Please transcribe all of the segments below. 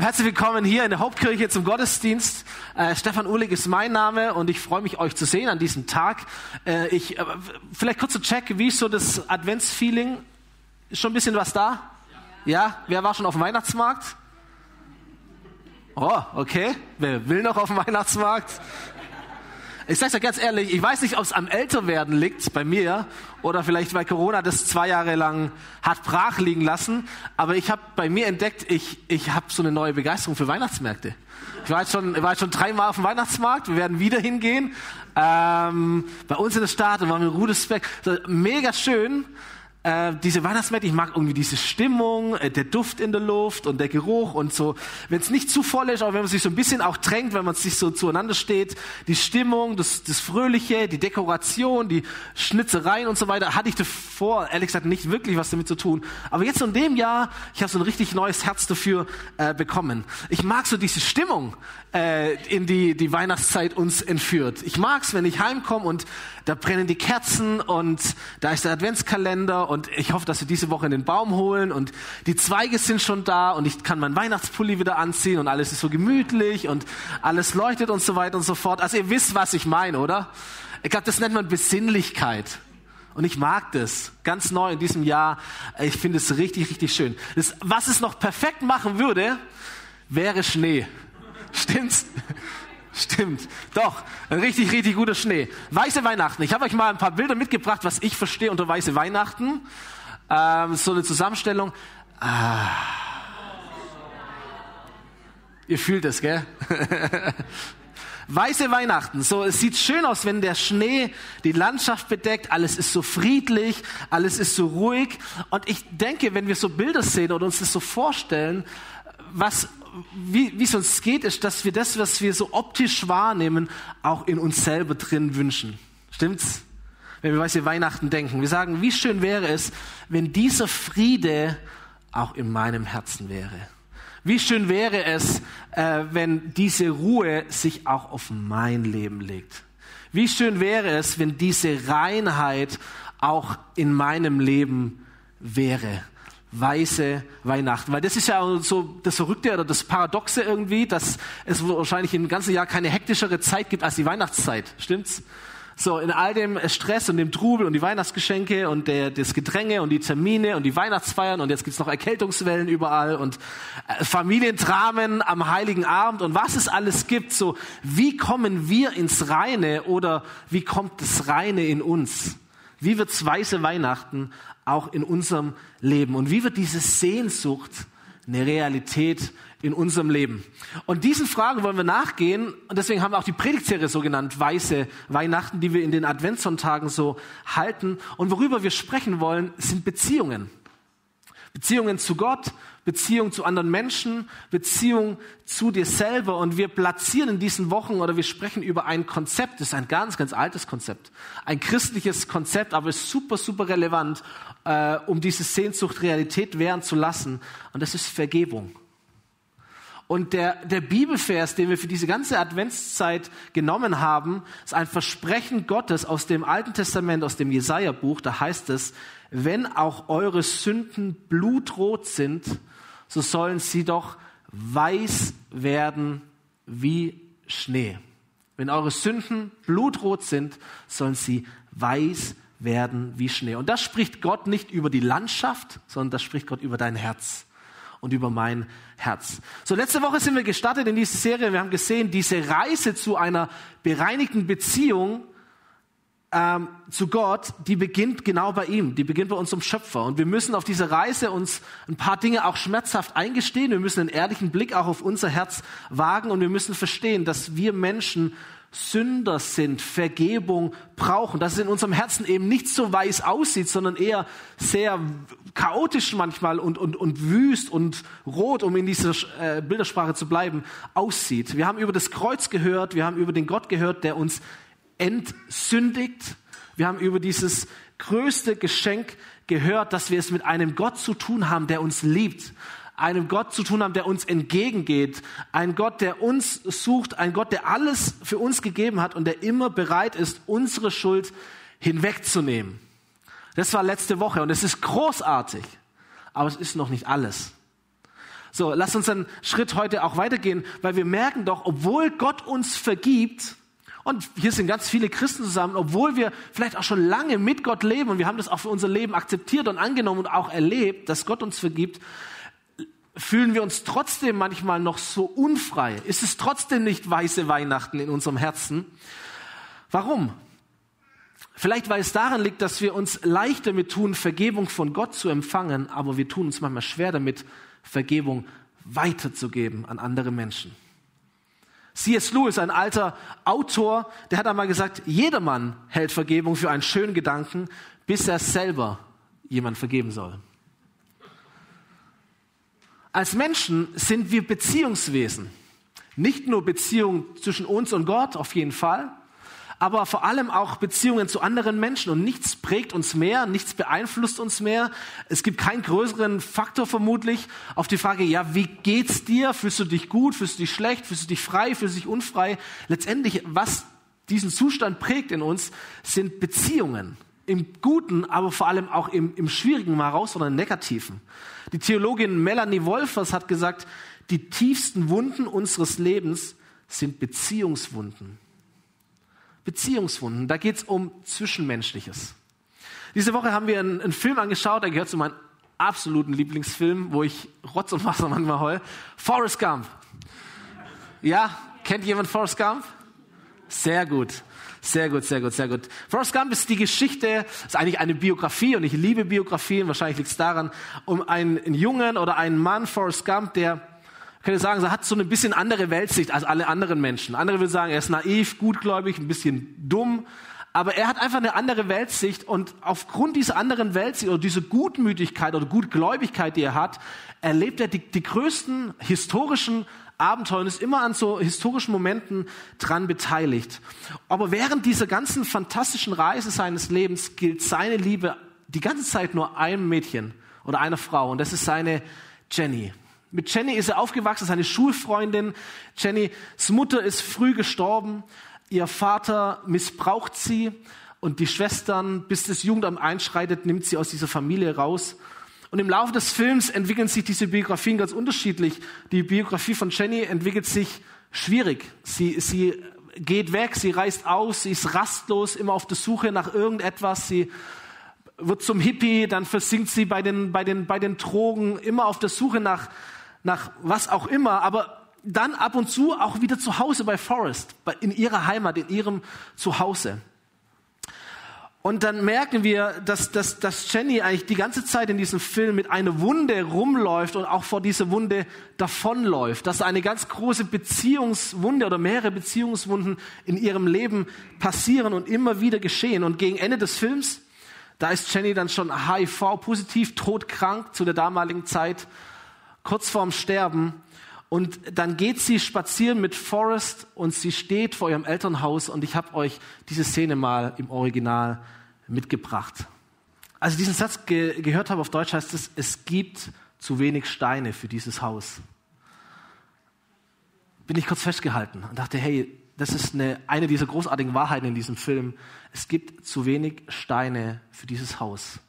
Herzlich willkommen hier in der Hauptkirche zum Gottesdienst. Äh, Stefan Uhlig ist mein Name und ich freue mich, euch zu sehen an diesem Tag. Äh, ich, äh, vielleicht kurz zu Check, wie ist so das Adventsfeeling? Ist schon ein bisschen was da? Ja. ja? Wer war schon auf dem Weihnachtsmarkt? Oh, okay. Wer will noch auf dem Weihnachtsmarkt? Ich sage ja ganz ehrlich, ich weiß nicht, ob es am Älterwerden liegt bei mir oder vielleicht weil Corona das zwei Jahre lang hat brach liegen lassen. Aber ich habe bei mir entdeckt, ich, ich habe so eine neue Begeisterung für Weihnachtsmärkte. Ich war jetzt schon, war jetzt schon dreimal auf dem Weihnachtsmarkt. Wir werden wieder hingehen. Ähm, bei uns in der Stadt und waren mit Rudesbeck. Mega schön äh, diese Weihnachtsmärkte, ich mag irgendwie diese Stimmung, äh, der Duft in der Luft und der Geruch und so. Wenn es nicht zu voll ist, aber wenn man sich so ein bisschen auch drängt, wenn man sich so zueinander steht, die Stimmung, das, das Fröhliche, die Dekoration, die Schnitzereien und so weiter, hatte ich davor, ehrlich gesagt, nicht wirklich was damit zu tun. Aber jetzt in dem Jahr, ich habe so ein richtig neues Herz dafür äh, bekommen. Ich mag so diese Stimmung, äh, in die die Weihnachtszeit uns entführt. Ich mag's, wenn ich heimkomme und da brennen die Kerzen und da ist der Adventskalender und ich hoffe, dass wir diese Woche in den Baum holen und die Zweige sind schon da und ich kann meinen Weihnachtspulli wieder anziehen und alles ist so gemütlich und alles leuchtet und so weiter und so fort. Also ihr wisst, was ich meine, oder? Ich glaube, das nennt man Besinnlichkeit. Und ich mag das. Ganz neu in diesem Jahr. Ich finde es richtig, richtig schön. Das, was es noch perfekt machen würde, wäre Schnee. Stimmt's? Stimmt, doch, ein richtig, richtig guter Schnee. Weiße Weihnachten. Ich habe euch mal ein paar Bilder mitgebracht, was ich verstehe unter weiße Weihnachten. Ähm, so eine Zusammenstellung. Ah. Ihr fühlt es, gell? Weiße Weihnachten. So, es sieht schön aus, wenn der Schnee die Landschaft bedeckt. Alles ist so friedlich, alles ist so ruhig. Und ich denke, wenn wir so Bilder sehen oder uns das so vorstellen, was wie, wie es uns geht, ist, dass wir das, was wir so optisch wahrnehmen, auch in uns selber drin wünschen. Stimmt's? Wenn wir weiße Weihnachten denken. Wir sagen, wie schön wäre es, wenn dieser Friede auch in meinem Herzen wäre. Wie schön wäre es, äh, wenn diese Ruhe sich auch auf mein Leben legt. Wie schön wäre es, wenn diese Reinheit auch in meinem Leben wäre weiße Weihnachten. Weil das ist ja so das Verrückte oder das Paradoxe irgendwie, dass es wahrscheinlich im ganzen Jahr keine hektischere Zeit gibt als die Weihnachtszeit. Stimmt's? So, in all dem Stress und dem Trubel und die Weihnachtsgeschenke und der, das Gedränge und die Termine und die Weihnachtsfeiern und jetzt gibt's noch Erkältungswellen überall und äh, Familiendramen am Heiligen Abend und was es alles gibt. So, wie kommen wir ins Reine oder wie kommt das Reine in uns? Wie wird's weiße Weihnachten auch in unserem Leben? Und wie wird diese Sehnsucht eine Realität in unserem Leben? Und diesen Fragen wollen wir nachgehen. Und deswegen haben wir auch die Predigtserie so genannt, Weiße Weihnachten, die wir in den Adventssonntagen so halten. Und worüber wir sprechen wollen, sind Beziehungen. Beziehungen zu Gott, Beziehung zu anderen Menschen, Beziehung zu dir selber. Und wir platzieren in diesen Wochen oder wir sprechen über ein Konzept, das ist ein ganz, ganz altes Konzept. Ein christliches Konzept, aber ist super, super relevant, äh, um diese Sehnsucht Realität werden zu lassen. Und das ist Vergebung. Und der, der Bibelvers, den wir für diese ganze Adventszeit genommen haben, ist ein Versprechen Gottes aus dem Alten Testament, aus dem Jesaja-Buch. Da heißt es, wenn auch eure Sünden blutrot sind, so sollen sie doch weiß werden wie Schnee. Wenn eure Sünden blutrot sind, sollen sie weiß werden wie Schnee. Und das spricht Gott nicht über die Landschaft, sondern das spricht Gott über dein Herz und über mein Herz. So, letzte Woche sind wir gestartet in diese Serie. Wir haben gesehen, diese Reise zu einer bereinigten Beziehung ähm, zu Gott, die beginnt genau bei ihm, die beginnt bei unserem Schöpfer. Und wir müssen auf dieser Reise uns ein paar Dinge auch schmerzhaft eingestehen. Wir müssen einen ehrlichen Blick auch auf unser Herz wagen und wir müssen verstehen, dass wir Menschen Sünder sind, Vergebung brauchen, dass es in unserem Herzen eben nicht so weiß aussieht, sondern eher sehr chaotisch manchmal und, und, und wüst und rot, um in dieser äh, Bildersprache zu bleiben, aussieht. Wir haben über das Kreuz gehört, wir haben über den Gott gehört, der uns entsündigt. Wir haben über dieses größte Geschenk gehört, dass wir es mit einem Gott zu tun haben, der uns liebt. Einem Gott zu tun haben, der uns entgegengeht. Ein Gott, der uns sucht. Ein Gott, der alles für uns gegeben hat und der immer bereit ist, unsere Schuld hinwegzunehmen. Das war letzte Woche und es ist großartig. Aber es ist noch nicht alles. So, lass uns einen Schritt heute auch weitergehen, weil wir merken doch, obwohl Gott uns vergibt, und hier sind ganz viele Christen zusammen, obwohl wir vielleicht auch schon lange mit Gott leben und wir haben das auch für unser Leben akzeptiert und angenommen und auch erlebt, dass Gott uns vergibt, fühlen wir uns trotzdem manchmal noch so unfrei. Ist es trotzdem nicht weiße Weihnachten in unserem Herzen? Warum? Vielleicht, weil es daran liegt, dass wir uns leicht damit tun, Vergebung von Gott zu empfangen, aber wir tun uns manchmal schwer damit, Vergebung weiterzugeben an andere Menschen. C.S. Lewis, ein alter Autor, der hat einmal gesagt, jedermann hält Vergebung für einen schönen Gedanken, bis er selber jemand vergeben soll. Als Menschen sind wir Beziehungswesen. Nicht nur Beziehungen zwischen uns und Gott, auf jeden Fall, aber vor allem auch Beziehungen zu anderen Menschen. Und nichts prägt uns mehr, nichts beeinflusst uns mehr. Es gibt keinen größeren Faktor vermutlich auf die Frage, ja, wie geht's dir? Fühlst du dich gut? Fühlst du dich schlecht? Fühlst du dich frei? Fühlst du dich unfrei? Letztendlich, was diesen Zustand prägt in uns, sind Beziehungen. Im Guten, aber vor allem auch im, im Schwierigen, mal raus, sondern im Negativen. Die Theologin Melanie Wolfers hat gesagt, die tiefsten Wunden unseres Lebens sind Beziehungswunden. Beziehungswunden. Da geht es um Zwischenmenschliches. Diese Woche haben wir einen, einen, Film angeschaut, der gehört zu meinem absoluten Lieblingsfilm, wo ich Rotz und Wasser manchmal heul. Forrest Gump. Ja, kennt jemand Forrest Gump? Sehr gut. Sehr gut, sehr gut, sehr gut. Forrest Gump ist die Geschichte, ist eigentlich eine Biografie und ich liebe Biografien, wahrscheinlich liegt es daran, um einen, einen Jungen oder einen Mann, Forrest Gump, der könnte sagen, er hat so ein bisschen andere Weltsicht als alle anderen Menschen. Andere würden sagen, er ist naiv, gutgläubig, ein bisschen dumm. Aber er hat einfach eine andere Weltsicht und aufgrund dieser anderen Weltsicht oder dieser Gutmütigkeit oder Gutgläubigkeit, die er hat, erlebt er die, die größten historischen Abenteuer und ist immer an so historischen Momenten dran beteiligt. Aber während dieser ganzen fantastischen Reise seines Lebens gilt seine Liebe die ganze Zeit nur einem Mädchen oder einer Frau und das ist seine Jenny. Mit Jenny ist er aufgewachsen, seine Schulfreundin. Jennys Mutter ist früh gestorben. Ihr Vater missbraucht sie und die Schwestern, bis das Jugendamt einschreitet, nimmt sie aus dieser Familie raus. Und im Laufe des Films entwickeln sich diese Biografien ganz unterschiedlich. Die Biografie von Jenny entwickelt sich schwierig. Sie, sie geht weg, sie reist aus, sie ist rastlos, immer auf der Suche nach irgendetwas. Sie wird zum Hippie, dann versinkt sie bei den, bei den, bei den Drogen, immer auf der Suche nach, nach was auch immer, aber dann ab und zu auch wieder zu Hause bei Forrest, in ihrer Heimat, in ihrem Zuhause. Und dann merken wir, dass, dass, dass Jenny eigentlich die ganze Zeit in diesem Film mit einer Wunde rumläuft und auch vor dieser Wunde davonläuft. Dass eine ganz große Beziehungswunde oder mehrere Beziehungswunden in ihrem Leben passieren und immer wieder geschehen. Und gegen Ende des Films, da ist Jenny dann schon HIV-positiv, todkrank zu der damaligen Zeit kurz vorm Sterben. Und dann geht sie spazieren mit Forrest und sie steht vor ihrem Elternhaus und ich habe euch diese Szene mal im Original mitgebracht. Als ich diesen Satz ge gehört habe auf Deutsch heißt es, es gibt zu wenig Steine für dieses Haus. Bin ich kurz festgehalten und dachte, hey, das ist eine, eine dieser großartigen Wahrheiten in diesem Film. Es gibt zu wenig Steine für dieses Haus.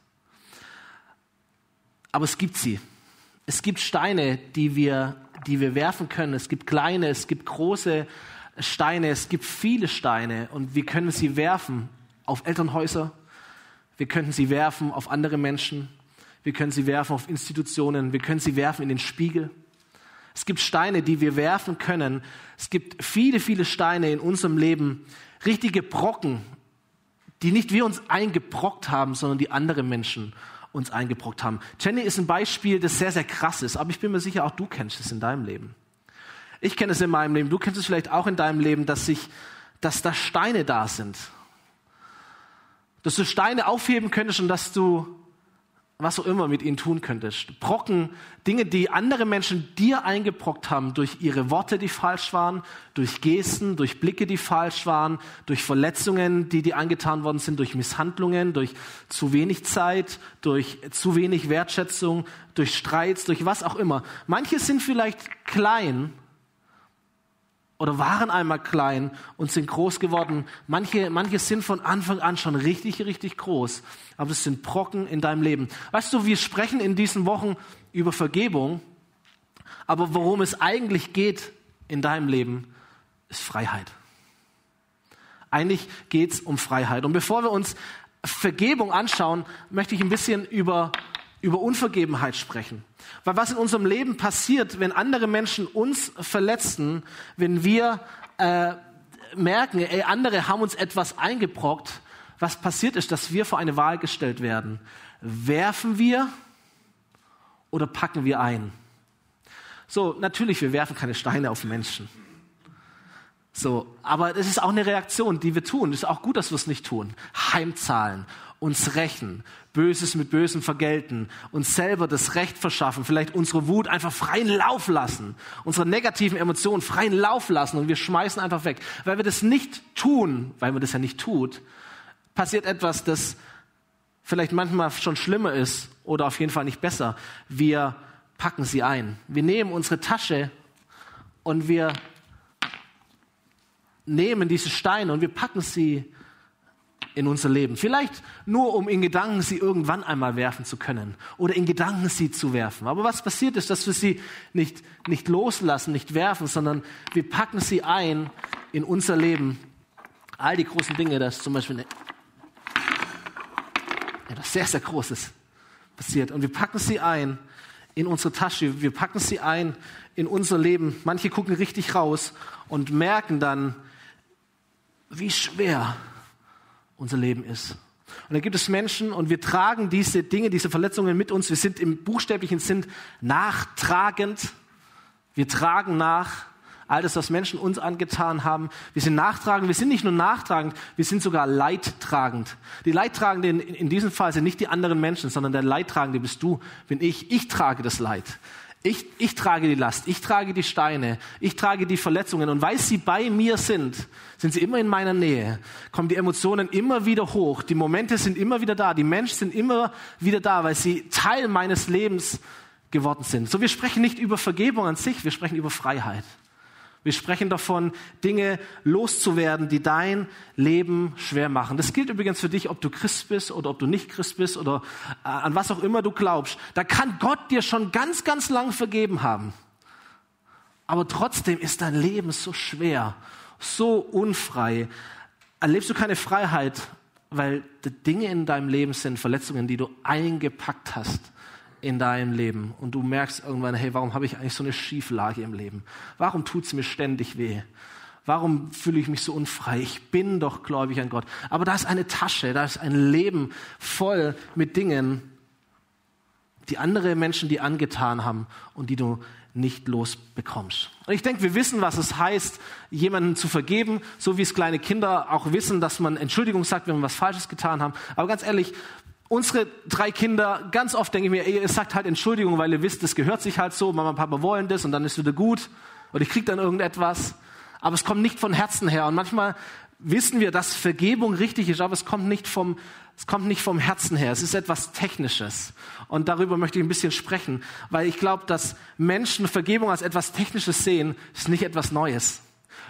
Aber es gibt sie. Es gibt Steine, die wir, die wir werfen können. Es gibt kleine, es gibt große Steine. Es gibt viele Steine und wir können sie werfen auf Elternhäuser. Wir können sie werfen auf andere Menschen. Wir können sie werfen auf Institutionen. Wir können sie werfen in den Spiegel. Es gibt Steine, die wir werfen können. Es gibt viele, viele Steine in unserem Leben. Richtige Brocken, die nicht wir uns eingebrockt haben, sondern die andere Menschen uns eingebrockt haben. Jenny ist ein Beispiel, das sehr, sehr krass ist, aber ich bin mir sicher, auch du kennst es in deinem Leben. Ich kenne es in meinem Leben, du kennst es vielleicht auch in deinem Leben, dass sich, dass da Steine da sind. Dass du Steine aufheben könntest und dass du was auch immer mit ihnen tun könntest. Brocken, Dinge, die andere Menschen dir eingebrockt haben durch ihre Worte, die falsch waren, durch Gesten, durch Blicke, die falsch waren, durch Verletzungen, die dir angetan worden sind, durch Misshandlungen, durch zu wenig Zeit, durch zu wenig Wertschätzung, durch Streits, durch was auch immer. Manche sind vielleicht klein, oder waren einmal klein und sind groß geworden. Manche, manche sind von Anfang an schon richtig, richtig groß. Aber das sind Brocken in deinem Leben. Weißt du, wir sprechen in diesen Wochen über Vergebung. Aber worum es eigentlich geht in deinem Leben, ist Freiheit. Eigentlich geht es um Freiheit. Und bevor wir uns Vergebung anschauen, möchte ich ein bisschen über, über Unvergebenheit sprechen. Weil was in unserem Leben passiert, wenn andere Menschen uns verletzen, wenn wir äh, merken, ey, andere haben uns etwas eingebrockt, was passiert ist, dass wir vor eine Wahl gestellt werden. Werfen wir oder packen wir ein? So, natürlich, wir werfen keine Steine auf Menschen. So, aber es ist auch eine Reaktion, die wir tun. Es ist auch gut, dass wir es nicht tun. Heimzahlen, uns rächen, Böses mit Bösem vergelten, uns selber das Recht verschaffen, vielleicht unsere Wut einfach freien Lauf lassen, unsere negativen Emotionen freien Lauf lassen und wir schmeißen einfach weg. Weil wir das nicht tun, weil man das ja nicht tut, passiert etwas, das vielleicht manchmal schon schlimmer ist oder auf jeden Fall nicht besser. Wir packen sie ein. Wir nehmen unsere Tasche und wir nehmen diese Steine und wir packen sie in unser Leben. Vielleicht nur, um in Gedanken sie irgendwann einmal werfen zu können oder in Gedanken sie zu werfen. Aber was passiert ist, dass wir sie nicht, nicht loslassen, nicht werfen, sondern wir packen sie ein in unser Leben. All die großen Dinge, das ist zum Beispiel etwas sehr, sehr Großes passiert. Und wir packen sie ein in unsere Tasche, wir packen sie ein in unser Leben. Manche gucken richtig raus und merken dann, wie schwer unser Leben ist. Und da gibt es Menschen und wir tragen diese Dinge, diese Verletzungen mit uns. Wir sind im buchstäblichen Sinn nachtragend. Wir tragen nach all das, was Menschen uns angetan haben. Wir sind nachtragend. Wir sind nicht nur nachtragend, wir sind sogar leidtragend. Die Leidtragenden in, in diesem Fall sind nicht die anderen Menschen, sondern der Leidtragende bist du, bin ich. Ich trage das Leid. Ich, ich trage die Last, ich trage die Steine, ich trage die Verletzungen und weil sie bei mir sind, sind sie immer in meiner Nähe, kommen die Emotionen immer wieder hoch, die Momente sind immer wieder da, die Menschen sind immer wieder da, weil sie Teil meines Lebens geworden sind. So, wir sprechen nicht über Vergebung an sich, wir sprechen über Freiheit. Wir sprechen davon, Dinge loszuwerden, die dein Leben schwer machen. Das gilt übrigens für dich, ob du Christ bist oder ob du nicht Christ bist oder äh, an was auch immer du glaubst. Da kann Gott dir schon ganz, ganz lang vergeben haben. Aber trotzdem ist dein Leben so schwer, so unfrei. Erlebst du keine Freiheit, weil die Dinge in deinem Leben sind Verletzungen, die du eingepackt hast in deinem Leben und du merkst irgendwann, hey, warum habe ich eigentlich so eine Schieflage im Leben? Warum tut es mir ständig weh? Warum fühle ich mich so unfrei? Ich bin doch gläubig an Gott. Aber da ist eine Tasche, da ist ein Leben voll mit Dingen, die andere Menschen dir angetan haben und die du nicht losbekommst. Und ich denke, wir wissen, was es heißt, jemanden zu vergeben, so wie es kleine Kinder auch wissen, dass man Entschuldigung sagt, wenn wir was Falsches getan haben. Aber ganz ehrlich, unsere drei Kinder, ganz oft denke ich mir, ihr sagt halt Entschuldigung, weil ihr wisst, das gehört sich halt so, Mama und Papa wollen das und dann ist wieder gut oder ich krieg dann irgendetwas. Aber es kommt nicht von Herzen her. Und manchmal wissen wir, dass Vergebung richtig ist, aber es kommt nicht vom, es kommt nicht vom Herzen her. Es ist etwas Technisches. Und darüber möchte ich ein bisschen sprechen, weil ich glaube, dass Menschen Vergebung als etwas Technisches sehen, ist nicht etwas Neues.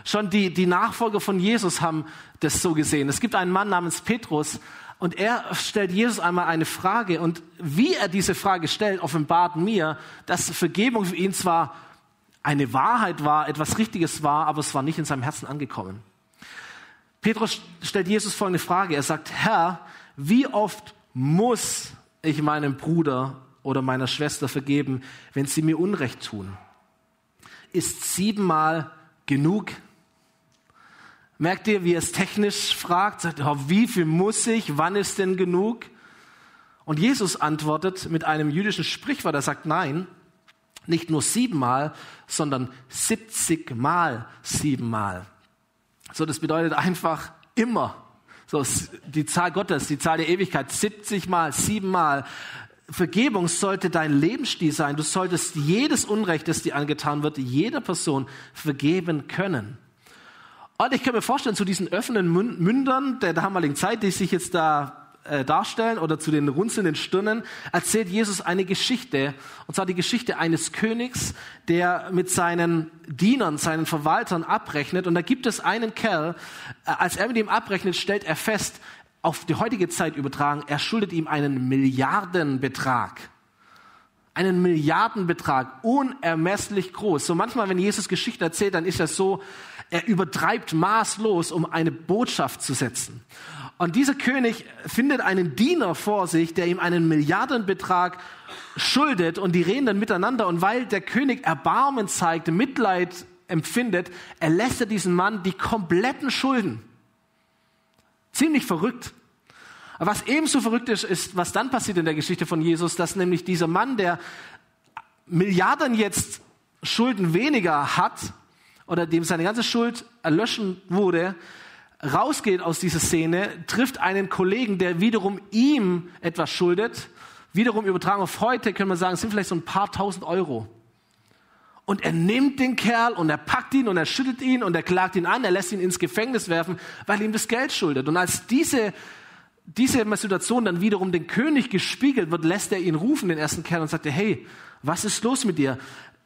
Schon die, die Nachfolger von Jesus haben das so gesehen. Es gibt einen Mann namens Petrus, und er stellt Jesus einmal eine Frage und wie er diese Frage stellt, offenbart mir, dass Vergebung für ihn zwar eine Wahrheit war, etwas Richtiges war, aber es war nicht in seinem Herzen angekommen. Petrus stellt Jesus folgende Frage. Er sagt, Herr, wie oft muss ich meinem Bruder oder meiner Schwester vergeben, wenn sie mir Unrecht tun? Ist siebenmal genug? Merkt ihr, wie er es technisch fragt? Sagt, oh, wie viel muss ich? Wann ist denn genug? Und Jesus antwortet mit einem jüdischen Sprichwort. Er sagt, nein, nicht nur siebenmal, sondern 70 mal siebenmal. So, das bedeutet einfach immer. So, die Zahl Gottes, die Zahl der Ewigkeit, 70 mal, siebenmal. Vergebung sollte dein Lebensstil sein. Du solltest jedes Unrecht, das dir angetan wird, jeder Person vergeben können. Und ich kann mir vorstellen, zu diesen öffnenden Mündern der damaligen Zeit, die sich jetzt da äh, darstellen, oder zu den runzelnden Stirnen, erzählt Jesus eine Geschichte. Und zwar die Geschichte eines Königs, der mit seinen Dienern, seinen Verwaltern abrechnet. Und da gibt es einen Kerl, äh, als er mit ihm abrechnet, stellt er fest, auf die heutige Zeit übertragen, er schuldet ihm einen Milliardenbetrag. Einen Milliardenbetrag, unermesslich groß. So manchmal, wenn Jesus Geschichten erzählt, dann ist das so, er übertreibt maßlos, um eine Botschaft zu setzen. Und dieser König findet einen Diener vor sich, der ihm einen Milliardenbetrag schuldet und die reden dann miteinander. Und weil der König Erbarmen zeigt, Mitleid empfindet, erlässt er diesen Mann die kompletten Schulden. Ziemlich verrückt. Aber was ebenso verrückt ist, ist, was dann passiert in der Geschichte von Jesus, dass nämlich dieser Mann, der Milliarden jetzt Schulden weniger hat oder dem seine ganze Schuld erlöschen wurde, rausgeht aus dieser Szene, trifft einen Kollegen, der wiederum ihm etwas schuldet. Wiederum übertragen auf heute können wir sagen, es sind vielleicht so ein paar tausend Euro. Und er nimmt den Kerl und er packt ihn und er schüttelt ihn und er klagt ihn an, er lässt ihn ins Gefängnis werfen, weil ihm das Geld schuldet. Und als diese diese Situation dann wiederum den König gespiegelt wird, lässt er ihn rufen, den ersten Kerl, und sagt, hey, was ist los mit dir?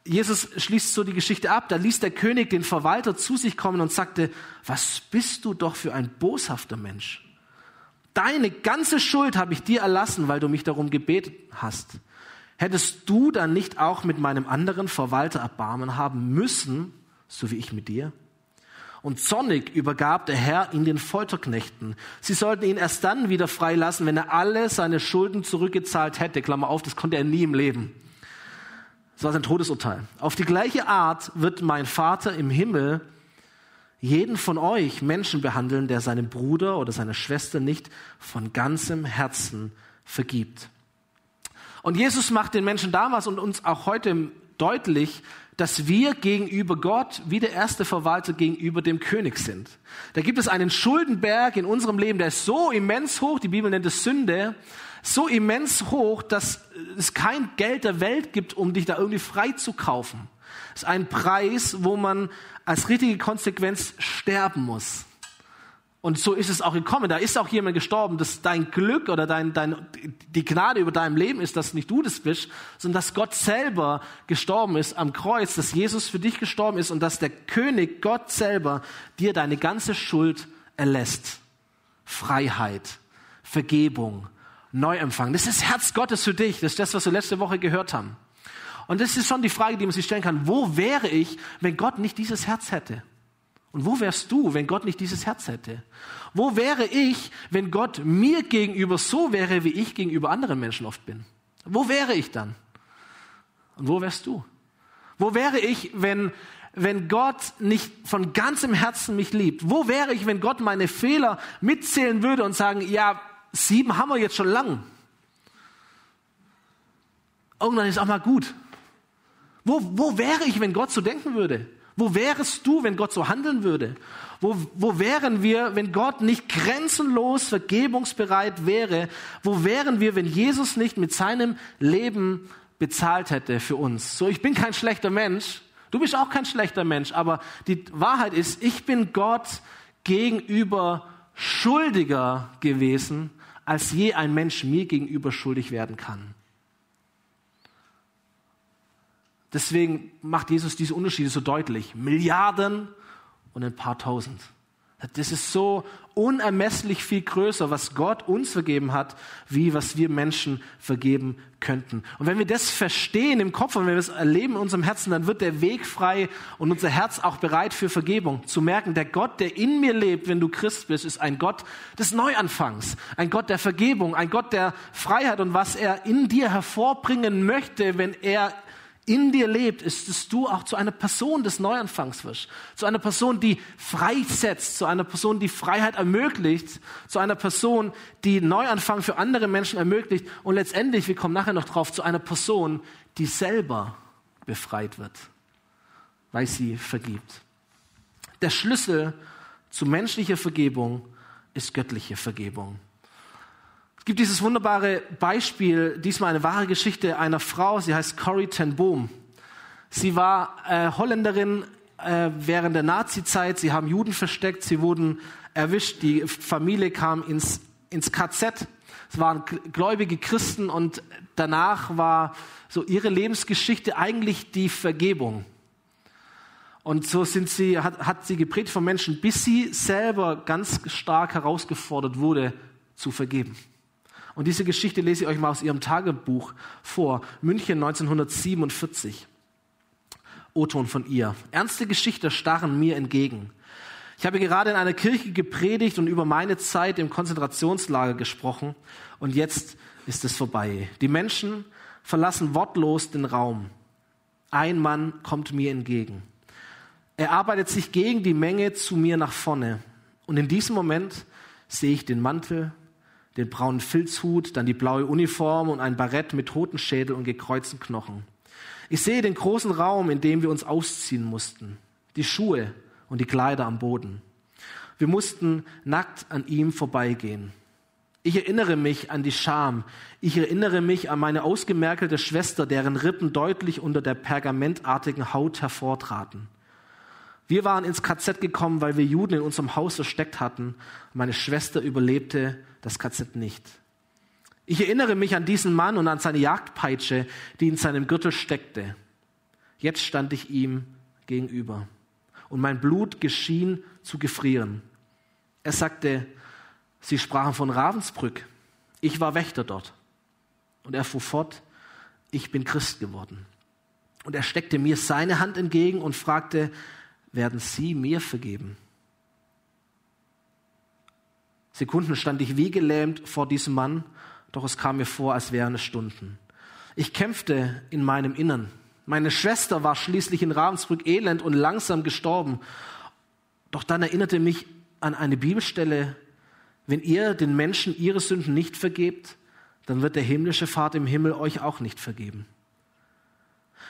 Jesus schließt so die Geschichte ab. Da ließ der König den Verwalter zu sich kommen und sagte, was bist du doch für ein boshafter Mensch? Deine ganze Schuld habe ich dir erlassen, weil du mich darum gebetet hast. Hättest du dann nicht auch mit meinem anderen Verwalter Erbarmen haben müssen, so wie ich mit dir? Und zornig übergab der Herr ihn den Folterknechten. Sie sollten ihn erst dann wieder freilassen, wenn er alle seine Schulden zurückgezahlt hätte. Klammer auf, das konnte er nie im Leben. Das war sein Todesurteil. Auf die gleiche Art wird mein Vater im Himmel jeden von euch Menschen behandeln, der seinem Bruder oder seiner Schwester nicht von ganzem Herzen vergibt. Und Jesus macht den Menschen damals und uns auch heute deutlich, dass wir gegenüber Gott wie der erste Verwalter gegenüber dem König sind. Da gibt es einen Schuldenberg in unserem Leben, der ist so immens hoch, die Bibel nennt es Sünde, so immens hoch, dass es kein Geld der Welt gibt, um dich da irgendwie frei zu kaufen. Es ist ein Preis, wo man als richtige Konsequenz sterben muss. Und so ist es auch gekommen. Da ist auch jemand gestorben, dass dein Glück oder dein, dein, die Gnade über deinem Leben ist, dass nicht du das bist, sondern dass Gott selber gestorben ist am Kreuz, dass Jesus für dich gestorben ist und dass der König Gott selber dir deine ganze Schuld erlässt. Freiheit, Vergebung, Neuempfang. Das ist Herz Gottes für dich. Das ist das, was wir letzte Woche gehört haben. Und das ist schon die Frage, die man sich stellen kann. Wo wäre ich, wenn Gott nicht dieses Herz hätte? Und wo wärst du, wenn Gott nicht dieses Herz hätte? Wo wäre ich, wenn Gott mir gegenüber so wäre, wie ich gegenüber anderen Menschen oft bin? Wo wäre ich dann? Und wo wärst du? Wo wäre ich, wenn, wenn Gott nicht von ganzem Herzen mich liebt? Wo wäre ich, wenn Gott meine Fehler mitzählen würde und sagen, ja, sieben haben wir jetzt schon lang. Irgendwann ist auch mal gut. Wo, wo wäre ich, wenn Gott so denken würde? Wo wärest du, wenn Gott so handeln würde? Wo, wo wären wir, wenn Gott nicht grenzenlos vergebungsbereit wäre? Wo wären wir, wenn Jesus nicht mit seinem Leben bezahlt hätte für uns? So, ich bin kein schlechter Mensch. Du bist auch kein schlechter Mensch. Aber die Wahrheit ist, ich bin Gott gegenüber schuldiger gewesen, als je ein Mensch mir gegenüber schuldig werden kann. Deswegen macht Jesus diese Unterschiede so deutlich. Milliarden und ein paar tausend. Das ist so unermesslich viel größer, was Gott uns vergeben hat, wie was wir Menschen vergeben könnten. Und wenn wir das verstehen im Kopf und wenn wir es erleben in unserem Herzen, dann wird der Weg frei und unser Herz auch bereit für Vergebung. Zu merken, der Gott, der in mir lebt, wenn du Christ bist, ist ein Gott des Neuanfangs, ein Gott der Vergebung, ein Gott der Freiheit und was er in dir hervorbringen möchte, wenn er in dir lebt, ist, dass du auch zu einer Person des Neuanfangs wirst. Zu einer Person, die freisetzt, zu einer Person, die Freiheit ermöglicht, zu einer Person, die Neuanfang für andere Menschen ermöglicht und letztendlich, wir kommen nachher noch drauf, zu einer Person, die selber befreit wird, weil sie vergibt. Der Schlüssel zu menschlicher Vergebung ist göttliche Vergebung. Gibt dieses wunderbare Beispiel, diesmal eine wahre Geschichte einer Frau, sie heißt Corrie ten Boom. Sie war äh, Holländerin äh, während der Nazizeit, sie haben Juden versteckt, sie wurden erwischt, die Familie kam ins, ins KZ. Es waren gläubige Christen und danach war so ihre Lebensgeschichte eigentlich die Vergebung. Und so sind sie, hat, hat sie geprägt von Menschen, bis sie selber ganz stark herausgefordert wurde, zu vergeben. Und diese Geschichte lese ich euch mal aus ihrem Tagebuch vor. München 1947. O-Ton von ihr. Ernste Geschichte starren mir entgegen. Ich habe gerade in einer Kirche gepredigt und über meine Zeit im Konzentrationslager gesprochen und jetzt ist es vorbei. Die Menschen verlassen wortlos den Raum. Ein Mann kommt mir entgegen. Er arbeitet sich gegen die Menge zu mir nach vorne. Und in diesem Moment sehe ich den Mantel, den braunen Filzhut, dann die blaue Uniform und ein Barett mit Totenschädel und gekreuzten Knochen. Ich sehe den großen Raum, in dem wir uns ausziehen mussten, die Schuhe und die Kleider am Boden. Wir mussten nackt an ihm vorbeigehen. Ich erinnere mich an die Scham. Ich erinnere mich an meine ausgemerkelte Schwester, deren Rippen deutlich unter der pergamentartigen Haut hervortraten. Wir waren ins KZ gekommen, weil wir Juden in unserem Haus versteckt hatten. Meine Schwester überlebte das KZ nicht. Ich erinnere mich an diesen Mann und an seine Jagdpeitsche, die in seinem Gürtel steckte. Jetzt stand ich ihm gegenüber und mein Blut geschien zu gefrieren. Er sagte, sie sprachen von Ravensbrück. Ich war Wächter dort. Und er fuhr fort, ich bin Christ geworden. Und er steckte mir seine Hand entgegen und fragte, werden Sie mir vergeben? Sekunden stand ich wie gelähmt vor diesem Mann, doch es kam mir vor, als wären es Stunden. Ich kämpfte in meinem Innern. Meine Schwester war schließlich in Ravensbrück elend und langsam gestorben. Doch dann erinnerte mich an eine Bibelstelle, wenn ihr den Menschen ihre Sünden nicht vergebt, dann wird der himmlische Vater im Himmel euch auch nicht vergeben.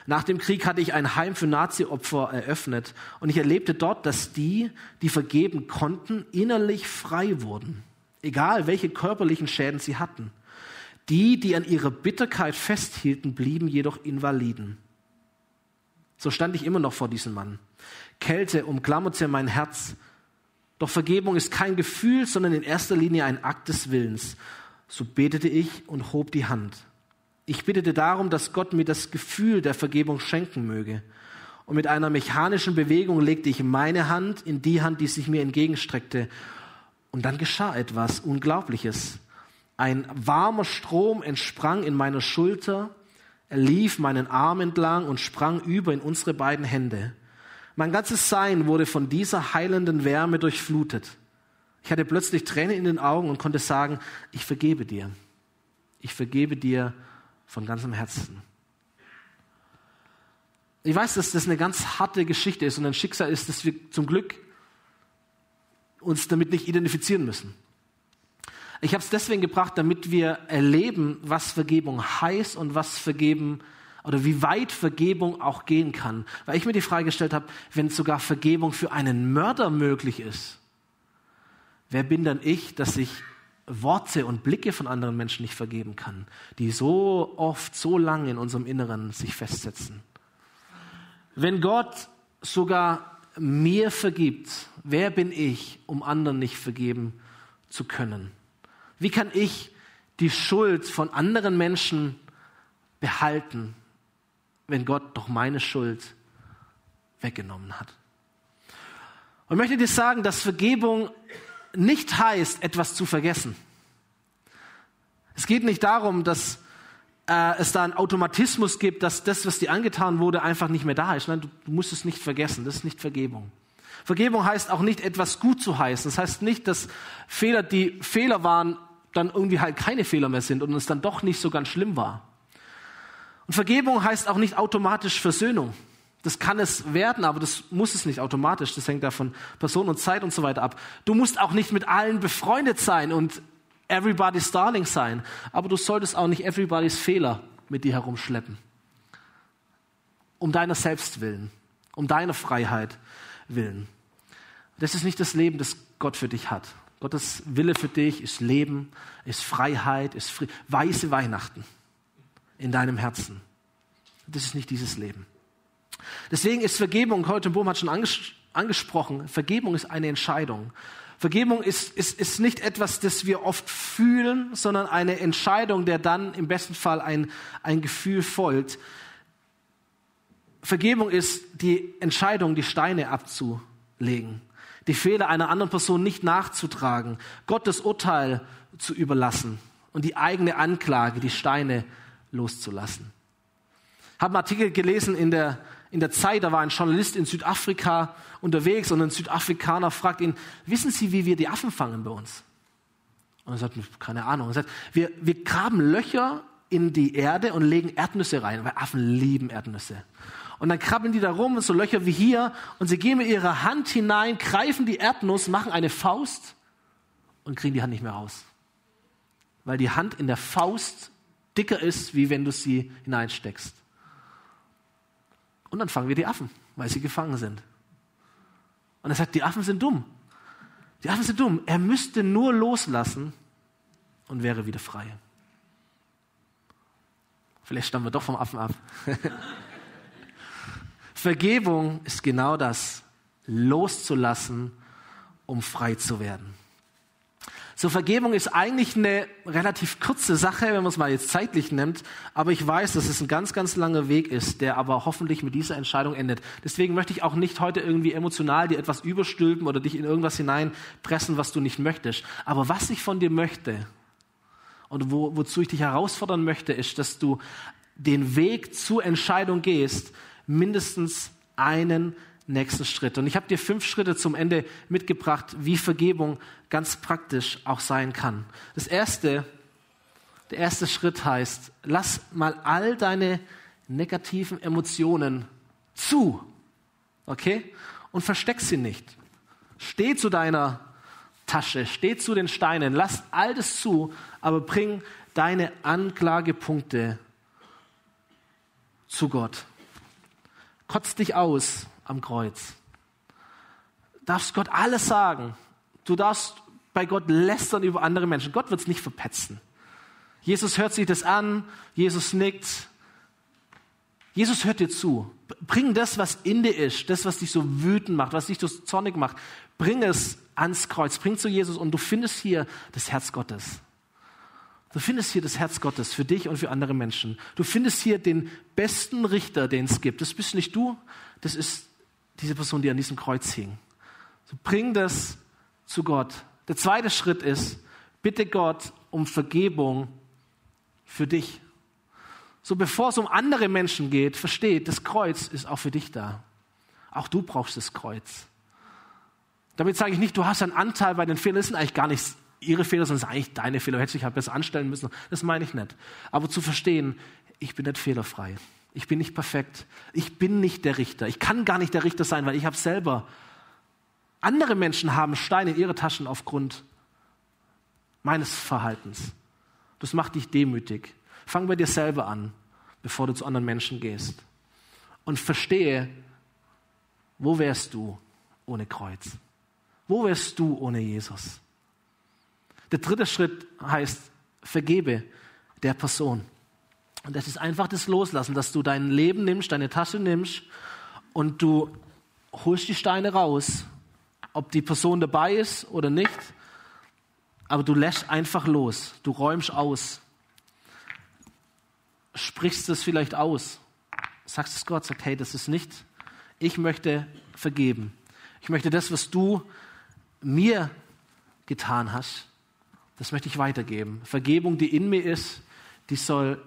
Nach dem Krieg hatte ich ein Heim für Nazi-Opfer eröffnet und ich erlebte dort, dass die, die vergeben konnten, innerlich frei wurden, egal welche körperlichen Schäden sie hatten. Die, die an ihrer Bitterkeit festhielten, blieben jedoch Invaliden. So stand ich immer noch vor diesem Mann. Kälte umklammerte mein Herz. Doch Vergebung ist kein Gefühl, sondern in erster Linie ein Akt des Willens. So betete ich und hob die Hand. Ich bittete darum, dass Gott mir das Gefühl der Vergebung schenken möge. Und mit einer mechanischen Bewegung legte ich meine Hand in die Hand, die sich mir entgegenstreckte. Und dann geschah etwas Unglaubliches. Ein warmer Strom entsprang in meiner Schulter, er lief meinen Arm entlang und sprang über in unsere beiden Hände. Mein ganzes Sein wurde von dieser heilenden Wärme durchflutet. Ich hatte plötzlich Tränen in den Augen und konnte sagen, ich vergebe dir. Ich vergebe dir von ganzem Herzen. Ich weiß, dass das eine ganz harte Geschichte ist und ein Schicksal ist, dass wir zum Glück uns damit nicht identifizieren müssen. Ich habe es deswegen gebracht, damit wir erleben, was Vergebung heißt und was Vergeben oder wie weit Vergebung auch gehen kann. Weil ich mir die Frage gestellt habe, wenn sogar Vergebung für einen Mörder möglich ist, wer bin dann ich, dass ich Worte und Blicke von anderen Menschen nicht vergeben kann, die so oft, so lange in unserem Inneren sich festsetzen. Wenn Gott sogar mir vergibt, wer bin ich, um anderen nicht vergeben zu können? Wie kann ich die Schuld von anderen Menschen behalten, wenn Gott doch meine Schuld weggenommen hat? Und ich möchte dir sagen, dass Vergebung nicht heißt, etwas zu vergessen. Es geht nicht darum, dass äh, es da einen Automatismus gibt, dass das, was dir angetan wurde, einfach nicht mehr da ist. Nein, du, du musst es nicht vergessen. Das ist nicht Vergebung. Vergebung heißt auch nicht, etwas gut zu heißen. Das heißt nicht, dass Fehler, die Fehler waren, dann irgendwie halt keine Fehler mehr sind und es dann doch nicht so ganz schlimm war. Und Vergebung heißt auch nicht automatisch Versöhnung. Das kann es werden, aber das muss es nicht automatisch. Das hängt da von Person und Zeit und so weiter ab. Du musst auch nicht mit allen befreundet sein und everybody's darling sein. Aber du solltest auch nicht everybody's Fehler mit dir herumschleppen. Um deiner selbst willen. Um deiner Freiheit willen. Das ist nicht das Leben, das Gott für dich hat. Gottes Wille für dich ist Leben, ist Freiheit, ist Frieden. weiße Weihnachten in deinem Herzen. Das ist nicht dieses Leben. Deswegen ist Vergebung, heute Bohm hat schon anges angesprochen, Vergebung ist eine Entscheidung. Vergebung ist, ist, ist nicht etwas, das wir oft fühlen, sondern eine Entscheidung, der dann im besten Fall ein, ein Gefühl folgt. Vergebung ist die Entscheidung, die Steine abzulegen, die Fehler einer anderen Person nicht nachzutragen, Gottes Urteil zu überlassen und die eigene Anklage, die Steine loszulassen. Habe einen Artikel gelesen in der, in der Zeit, da war ein Journalist in Südafrika unterwegs und ein Südafrikaner fragt ihn, wissen Sie, wie wir die Affen fangen bei uns? Und er sagt, keine Ahnung. Er sagt, wir, wir graben Löcher in die Erde und legen Erdnüsse rein, weil Affen lieben Erdnüsse. Und dann krabbeln die da rum, so Löcher wie hier, und sie gehen mit ihrer Hand hinein, greifen die Erdnuss, machen eine Faust und kriegen die Hand nicht mehr raus. Weil die Hand in der Faust dicker ist, wie wenn du sie hineinsteckst. Und dann fangen wir die Affen, weil sie gefangen sind. Und er sagt, die Affen sind dumm. Die Affen sind dumm. Er müsste nur loslassen und wäre wieder frei. Vielleicht stammen wir doch vom Affen ab. Vergebung ist genau das, loszulassen, um frei zu werden. So Vergebung ist eigentlich eine relativ kurze Sache, wenn man es mal jetzt zeitlich nimmt, aber ich weiß, dass es ein ganz, ganz langer Weg ist, der aber hoffentlich mit dieser Entscheidung endet. Deswegen möchte ich auch nicht heute irgendwie emotional dir etwas überstülpen oder dich in irgendwas hineinpressen, was du nicht möchtest. Aber was ich von dir möchte und wo, wozu ich dich herausfordern möchte, ist, dass du den Weg zur Entscheidung gehst, mindestens einen nächsten Schritt. Und ich habe dir fünf Schritte zum Ende mitgebracht, wie Vergebung ganz praktisch auch sein kann. Das erste, der erste Schritt heißt, lass mal all deine negativen Emotionen zu. Okay? Und versteck sie nicht. Steh zu deiner Tasche, steh zu den Steinen, lass all das zu, aber bring deine Anklagepunkte zu Gott. Kotz dich aus, am Kreuz. Du darfst Gott alles sagen. Du darfst bei Gott lästern über andere Menschen. Gott wird es nicht verpetzen. Jesus hört sich das an, Jesus nickt. Jesus hört dir zu. Bring das, was in dir ist, das, was dich so wütend macht, was dich so zornig macht, bring es ans Kreuz, bring zu Jesus und du findest hier das Herz Gottes. Du findest hier das Herz Gottes für dich und für andere Menschen. Du findest hier den besten Richter, den es gibt. Das bist nicht du, das ist diese Person, die an diesem Kreuz hing. So bring das zu Gott. Der zweite Schritt ist, bitte Gott um Vergebung für dich. So bevor es um andere Menschen geht, versteht, das Kreuz ist auch für dich da. Auch du brauchst das Kreuz. Damit sage ich nicht, du hast einen Anteil bei den Fehlern. Das sind eigentlich gar nicht ihre Fehler, sondern es sind eigentlich deine Fehler. Du hättest dich halt besser anstellen müssen. Das meine ich nicht. Aber zu verstehen, ich bin nicht fehlerfrei. Ich bin nicht perfekt. Ich bin nicht der Richter. Ich kann gar nicht der Richter sein, weil ich habe selber. Andere Menschen haben Steine in ihre Taschen aufgrund meines Verhaltens. Das macht dich demütig. Fang bei dir selber an, bevor du zu anderen Menschen gehst. Und verstehe, wo wärst du ohne Kreuz? Wo wärst du ohne Jesus? Der dritte Schritt heißt, vergebe der Person. Und das ist einfach das Loslassen, dass du dein Leben nimmst, deine Tasche nimmst und du holst die Steine raus, ob die Person dabei ist oder nicht, aber du lässt einfach los, du räumst aus, sprichst es vielleicht aus, sagst es Gott, sagt, hey, das ist nicht, ich möchte vergeben. Ich möchte das, was du mir getan hast, das möchte ich weitergeben. Vergebung, die in mir ist, die soll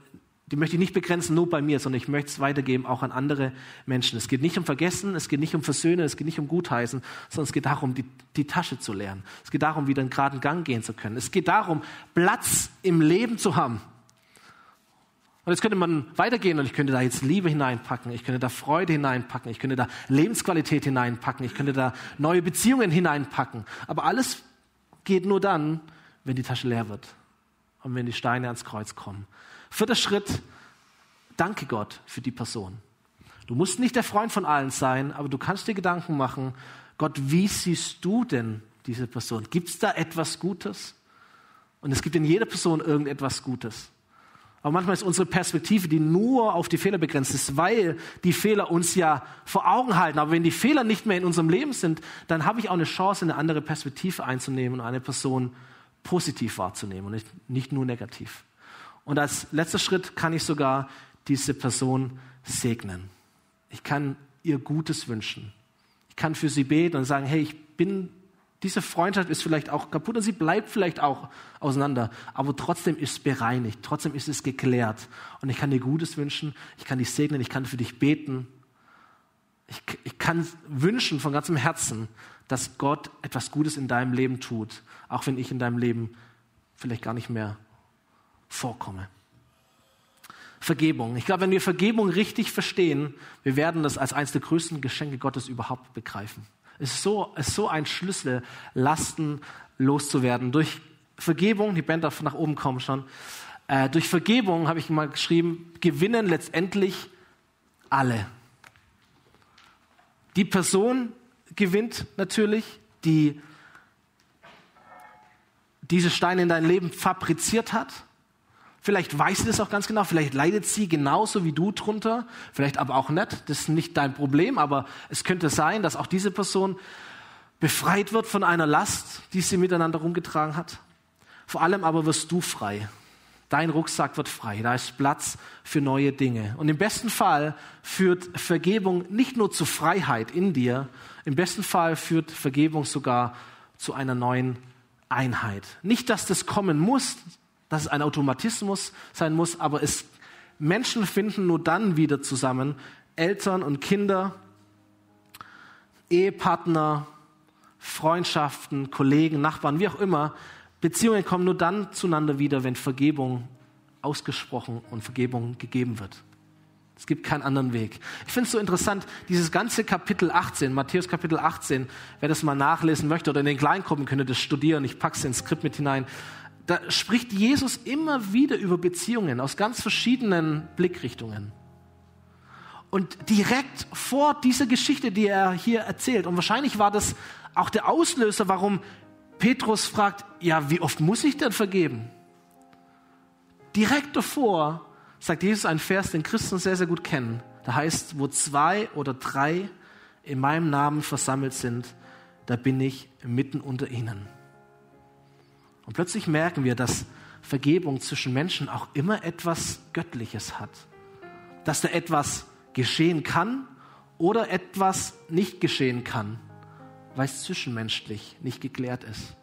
die möchte ich nicht begrenzen nur bei mir, sondern ich möchte es weitergeben auch an andere Menschen. Es geht nicht um Vergessen, es geht nicht um Versöhnen, es geht nicht um Gutheißen, sondern es geht darum, die, die Tasche zu lernen. Es geht darum, wieder einen geraden Gang gehen zu können. Es geht darum, Platz im Leben zu haben. Und jetzt könnte man weitergehen und ich könnte da jetzt Liebe hineinpacken, ich könnte da Freude hineinpacken, ich könnte da Lebensqualität hineinpacken, ich könnte da neue Beziehungen hineinpacken. Aber alles geht nur dann, wenn die Tasche leer wird und wenn die Steine ans Kreuz kommen. Vierter Schritt, danke Gott für die Person. Du musst nicht der Freund von allen sein, aber du kannst dir Gedanken machen, Gott, wie siehst du denn diese Person? Gibt es da etwas Gutes? Und es gibt in jeder Person irgendetwas Gutes. Aber manchmal ist unsere Perspektive, die nur auf die Fehler begrenzt ist, weil die Fehler uns ja vor Augen halten. Aber wenn die Fehler nicht mehr in unserem Leben sind, dann habe ich auch eine Chance, eine andere Perspektive einzunehmen und eine Person positiv wahrzunehmen und nicht, nur negativ. Und als letzter Schritt kann ich sogar diese Person segnen. Ich kann ihr Gutes wünschen. Ich kann für sie beten und sagen, hey, ich bin Diese Freundschaft ist vielleicht auch kaputt und sie bleibt vielleicht auch auseinander, aber trotzdem ist es bereinigt, trotzdem ist es geklärt. Und ich kann dir Gutes wünschen, ich kann dich segnen, ich kann für dich beten. Ich, ich kann wünschen von ganzem Herzen, dass Gott etwas Gutes in deinem Leben tut, auch wenn ich in deinem Leben vielleicht gar nicht mehr vorkomme. Vergebung. Ich glaube, wenn wir Vergebung richtig verstehen, wir werden das als eines der größten Geschenke Gottes überhaupt begreifen. Es ist so, ist so ein Schlüssel, Lasten loszuwerden. Durch Vergebung, die Band darf nach oben kommen schon, äh, durch Vergebung, habe ich mal geschrieben, gewinnen letztendlich alle. Die Person gewinnt natürlich, die diese Steine in dein Leben fabriziert hat. Vielleicht weiß sie das auch ganz genau, vielleicht leidet sie genauso wie du drunter, vielleicht aber auch nicht. Das ist nicht dein Problem, aber es könnte sein, dass auch diese Person befreit wird von einer Last, die sie miteinander rumgetragen hat. Vor allem aber wirst du frei. Dein Rucksack wird frei. Da ist Platz für neue Dinge. Und im besten Fall führt Vergebung nicht nur zu Freiheit in dir, im besten Fall führt Vergebung sogar zu einer neuen Einheit. Nicht, dass das kommen muss, dass es ein Automatismus sein muss, aber es, Menschen finden nur dann wieder zusammen, Eltern und Kinder, Ehepartner, Freundschaften, Kollegen, Nachbarn, wie auch immer. Beziehungen kommen nur dann zueinander wieder, wenn Vergebung ausgesprochen und Vergebung gegeben wird. Es gibt keinen anderen Weg. Ich finde es so interessant, dieses ganze Kapitel 18, Matthäus Kapitel 18, wer das mal nachlesen möchte oder in den Kleingruppen könnt ihr das studieren, ich packe es ins Skript mit hinein. Da spricht Jesus immer wieder über Beziehungen aus ganz verschiedenen Blickrichtungen. Und direkt vor dieser Geschichte, die er hier erzählt, und wahrscheinlich war das auch der Auslöser, warum Petrus fragt, ja, wie oft muss ich denn vergeben? Direkt davor sagt Jesus einen Vers, den Christen sehr, sehr gut kennen. Da heißt, wo zwei oder drei in meinem Namen versammelt sind, da bin ich mitten unter ihnen. Und plötzlich merken wir, dass Vergebung zwischen Menschen auch immer etwas Göttliches hat. Dass da etwas geschehen kann oder etwas nicht geschehen kann, weil es zwischenmenschlich nicht geklärt ist.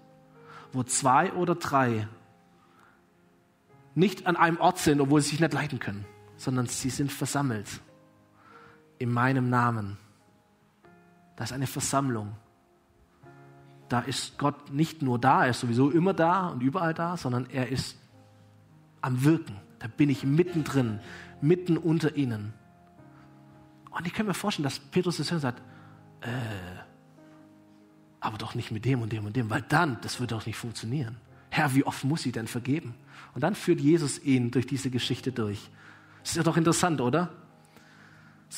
Wo zwei oder drei nicht an einem Ort sind, obwohl sie sich nicht leiten können, sondern sie sind versammelt in meinem Namen. Da ist eine Versammlung. Da ist Gott nicht nur da, er ist sowieso immer da und überall da, sondern er ist am Wirken. Da bin ich mittendrin, mitten unter ihnen. Und ich kann mir vorstellen, dass Petrus das hört und sagt, äh, aber doch nicht mit dem und dem und dem, weil dann, das wird doch nicht funktionieren. Herr, wie oft muss ich denn vergeben? Und dann führt Jesus ihn durch diese Geschichte durch. Das ist ja doch interessant, oder?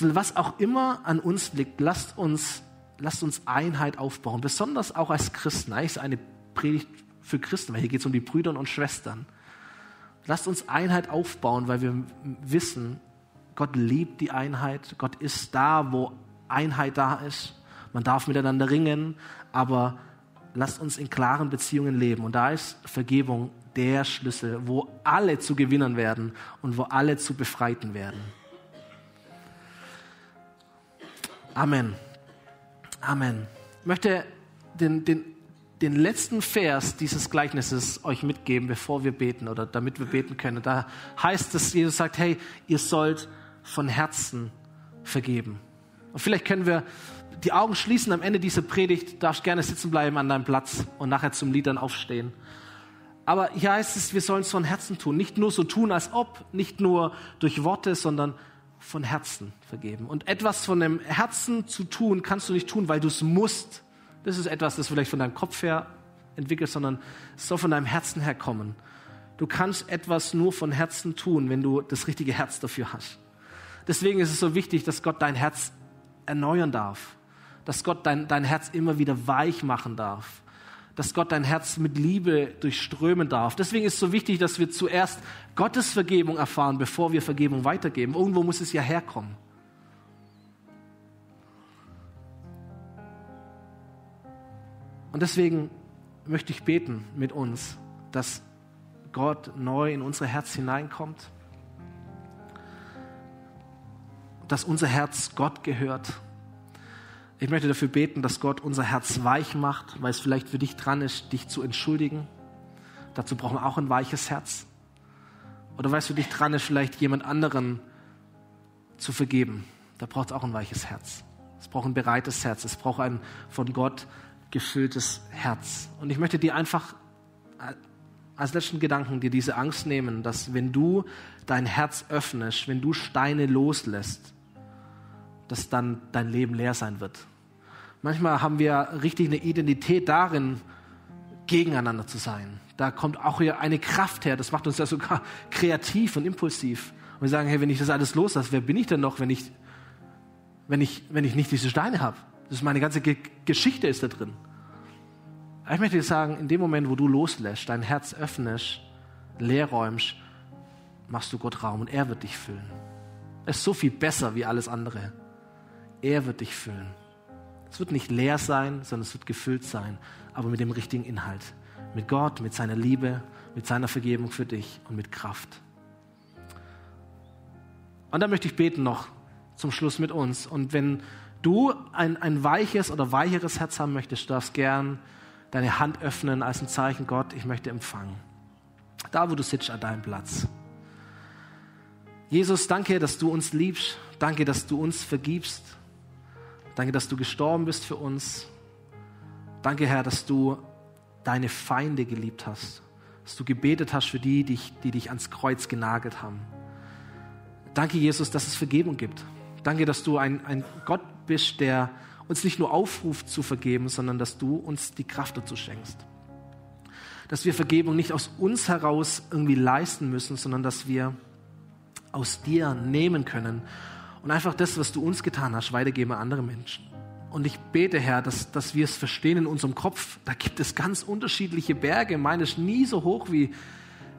Was auch immer an uns liegt, lasst uns, lasst uns Einheit aufbauen, besonders auch als Christen. Eigentlich ist eine Predigt für Christen, weil hier geht es um die Brüder und Schwestern. Lasst uns Einheit aufbauen, weil wir wissen, Gott liebt die Einheit. Gott ist da, wo Einheit da ist. Man darf miteinander ringen, aber lasst uns in klaren Beziehungen leben. Und da ist Vergebung der Schlüssel, wo alle zu gewinnen werden und wo alle zu befreiten werden. Amen. Amen. Ich möchte den, den, den letzten Vers dieses Gleichnisses euch mitgeben, bevor wir beten oder damit wir beten können. Da heißt es, Jesus sagt, hey, ihr sollt von Herzen vergeben. Und vielleicht können wir die Augen schließen am Ende dieser Predigt, darfst gerne sitzen bleiben an deinem Platz und nachher zum Lied dann aufstehen. Aber hier heißt es, wir sollen es von Herzen tun. Nicht nur so tun, als ob, nicht nur durch Worte, sondern von Herzen vergeben. Und etwas von dem Herzen zu tun, kannst du nicht tun, weil du es musst. Das ist etwas, das vielleicht von deinem Kopf her entwickelt, sondern es soll von deinem Herzen herkommen. Du kannst etwas nur von Herzen tun, wenn du das richtige Herz dafür hast. Deswegen ist es so wichtig, dass Gott dein Herz erneuern darf dass Gott dein, dein Herz immer wieder weich machen darf, dass Gott dein Herz mit Liebe durchströmen darf. Deswegen ist es so wichtig, dass wir zuerst Gottes Vergebung erfahren, bevor wir Vergebung weitergeben. Irgendwo muss es ja herkommen. Und deswegen möchte ich beten mit uns, dass Gott neu in unser Herz hineinkommt, dass unser Herz Gott gehört Ich möchte dafür beten, dass Gott unser Herz weich macht, weil es vielleicht für dich dran ist, dich zu entschuldigen. Dazu brauchen wir auch ein weiches Herz. Oder weil es für dich dran ist, vielleicht jemand anderen zu vergeben. Da braucht es auch ein weiches Herz. Es braucht ein bereites Herz. Es braucht ein von Gott gefülltes Herz. Und ich möchte dir einfach als letzten Gedanken dir diese Angst nehmen, dass wenn du dein Herz öffnest, wenn du Steine loslässt, dass dann dein Leben leer sein wird. Manchmal haben wir richtig eine Identität darin, gegeneinander zu sein. Da kommt auch hier eine Kraft her, das macht uns ja sogar kreativ und impulsiv. Und wir sagen, hey, wenn ich das alles loslasse, wer bin ich denn noch, wenn ich, wenn ich, wenn ich nicht diese Steine habe? Das ist meine ganze Ge Geschichte ist da drin. Ich möchte dir sagen, in dem Moment, wo du loslässt, dein Herz öffnest, leer räumst, machst du Gott Raum und er wird dich füllen. Es ist so viel besser wie alles andere. Er wird dich füllen. Es wird nicht leer sein, sondern es wird gefüllt sein, aber mit dem richtigen Inhalt. Mit Gott, mit seiner Liebe, mit seiner Vergebung für dich und mit Kraft. Und dann möchte ich beten noch zum Schluss mit uns. Und wenn du ein, ein weiches oder weicheres Herz haben möchtest, darfst gern deine Hand öffnen als ein Zeichen, Gott, ich möchte empfangen. Da, wo du sitzt, an deinem Platz. Jesus, danke, dass du uns liebst. Danke, dass du uns vergibst. Danke, dass du gestorben bist für uns. Danke, Herr, dass du deine Feinde geliebt hast. Dass du gebetet hast für die, die, die dich ans Kreuz genagelt haben. Danke, Jesus, dass es Vergebung gibt. Danke, dass du ein, ein Gott bist, der uns nicht nur aufruft zu vergeben, sondern dass du uns die Kraft dazu schenkst. Dass wir Vergebung nicht aus uns heraus irgendwie leisten müssen, sondern dass wir aus dir nehmen können und einfach das, was du uns getan hast, weitergeben an andere Menschen. Und ich bete, Herr, dass, dass wir es verstehen in unserem Kopf. Da gibt es ganz unterschiedliche Berge. Meine ist nie so hoch wie,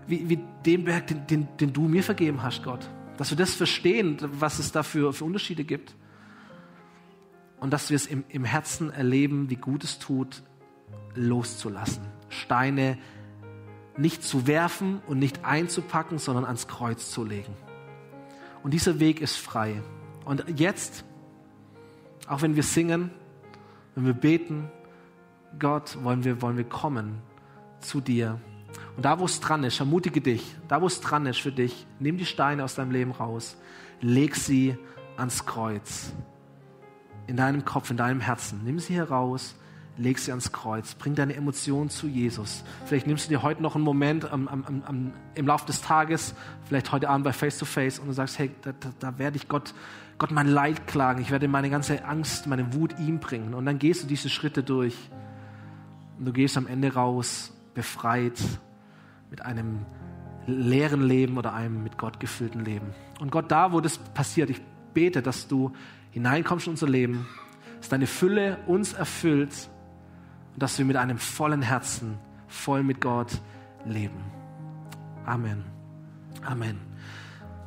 wie, wie den Berg, den, den, den du mir vergeben hast, Gott. Dass wir das verstehen, was es da für, für Unterschiede gibt und dass wir es im, im Herzen erleben, wie gut es tut, loszulassen. Steine nicht zu werfen und nicht einzupacken, sondern ans Kreuz zu legen. Und dieser Weg ist frei. Und jetzt, auch wenn wir singen, wenn wir beten, Gott, wollen wir, wollen wir kommen zu dir. Und da, wo es dran ist, ermutige dich, da, wo es dran ist für dich, nimm die Steine aus deinem Leben raus, leg sie ans Kreuz in deinem Kopf, in deinem Herzen. Nimm sie heraus, leg sie ans Kreuz, bring deine Emotionen zu Jesus. Vielleicht nimmst du dir heute noch einen Moment am, am, am, im Laufe des Tages, vielleicht heute Abend bei Face to Face und du sagst, hey, da, da, da werde ich Gott, Gott mein Leid klagen, ich werde meine ganze Angst, meine Wut ihm bringen. Und dann gehst du diese Schritte durch und du gehst am Ende raus, befreit, mit einem leeren Leben oder einem mit Gott gefüllten Leben. Und Gott, da, wo das passiert, ich bete, dass du hineinkommst in unser Leben, dass deine Fülle uns erfüllt und dass wir mit einem vollen Herzen, voll mit Gott leben. Amen. Amen.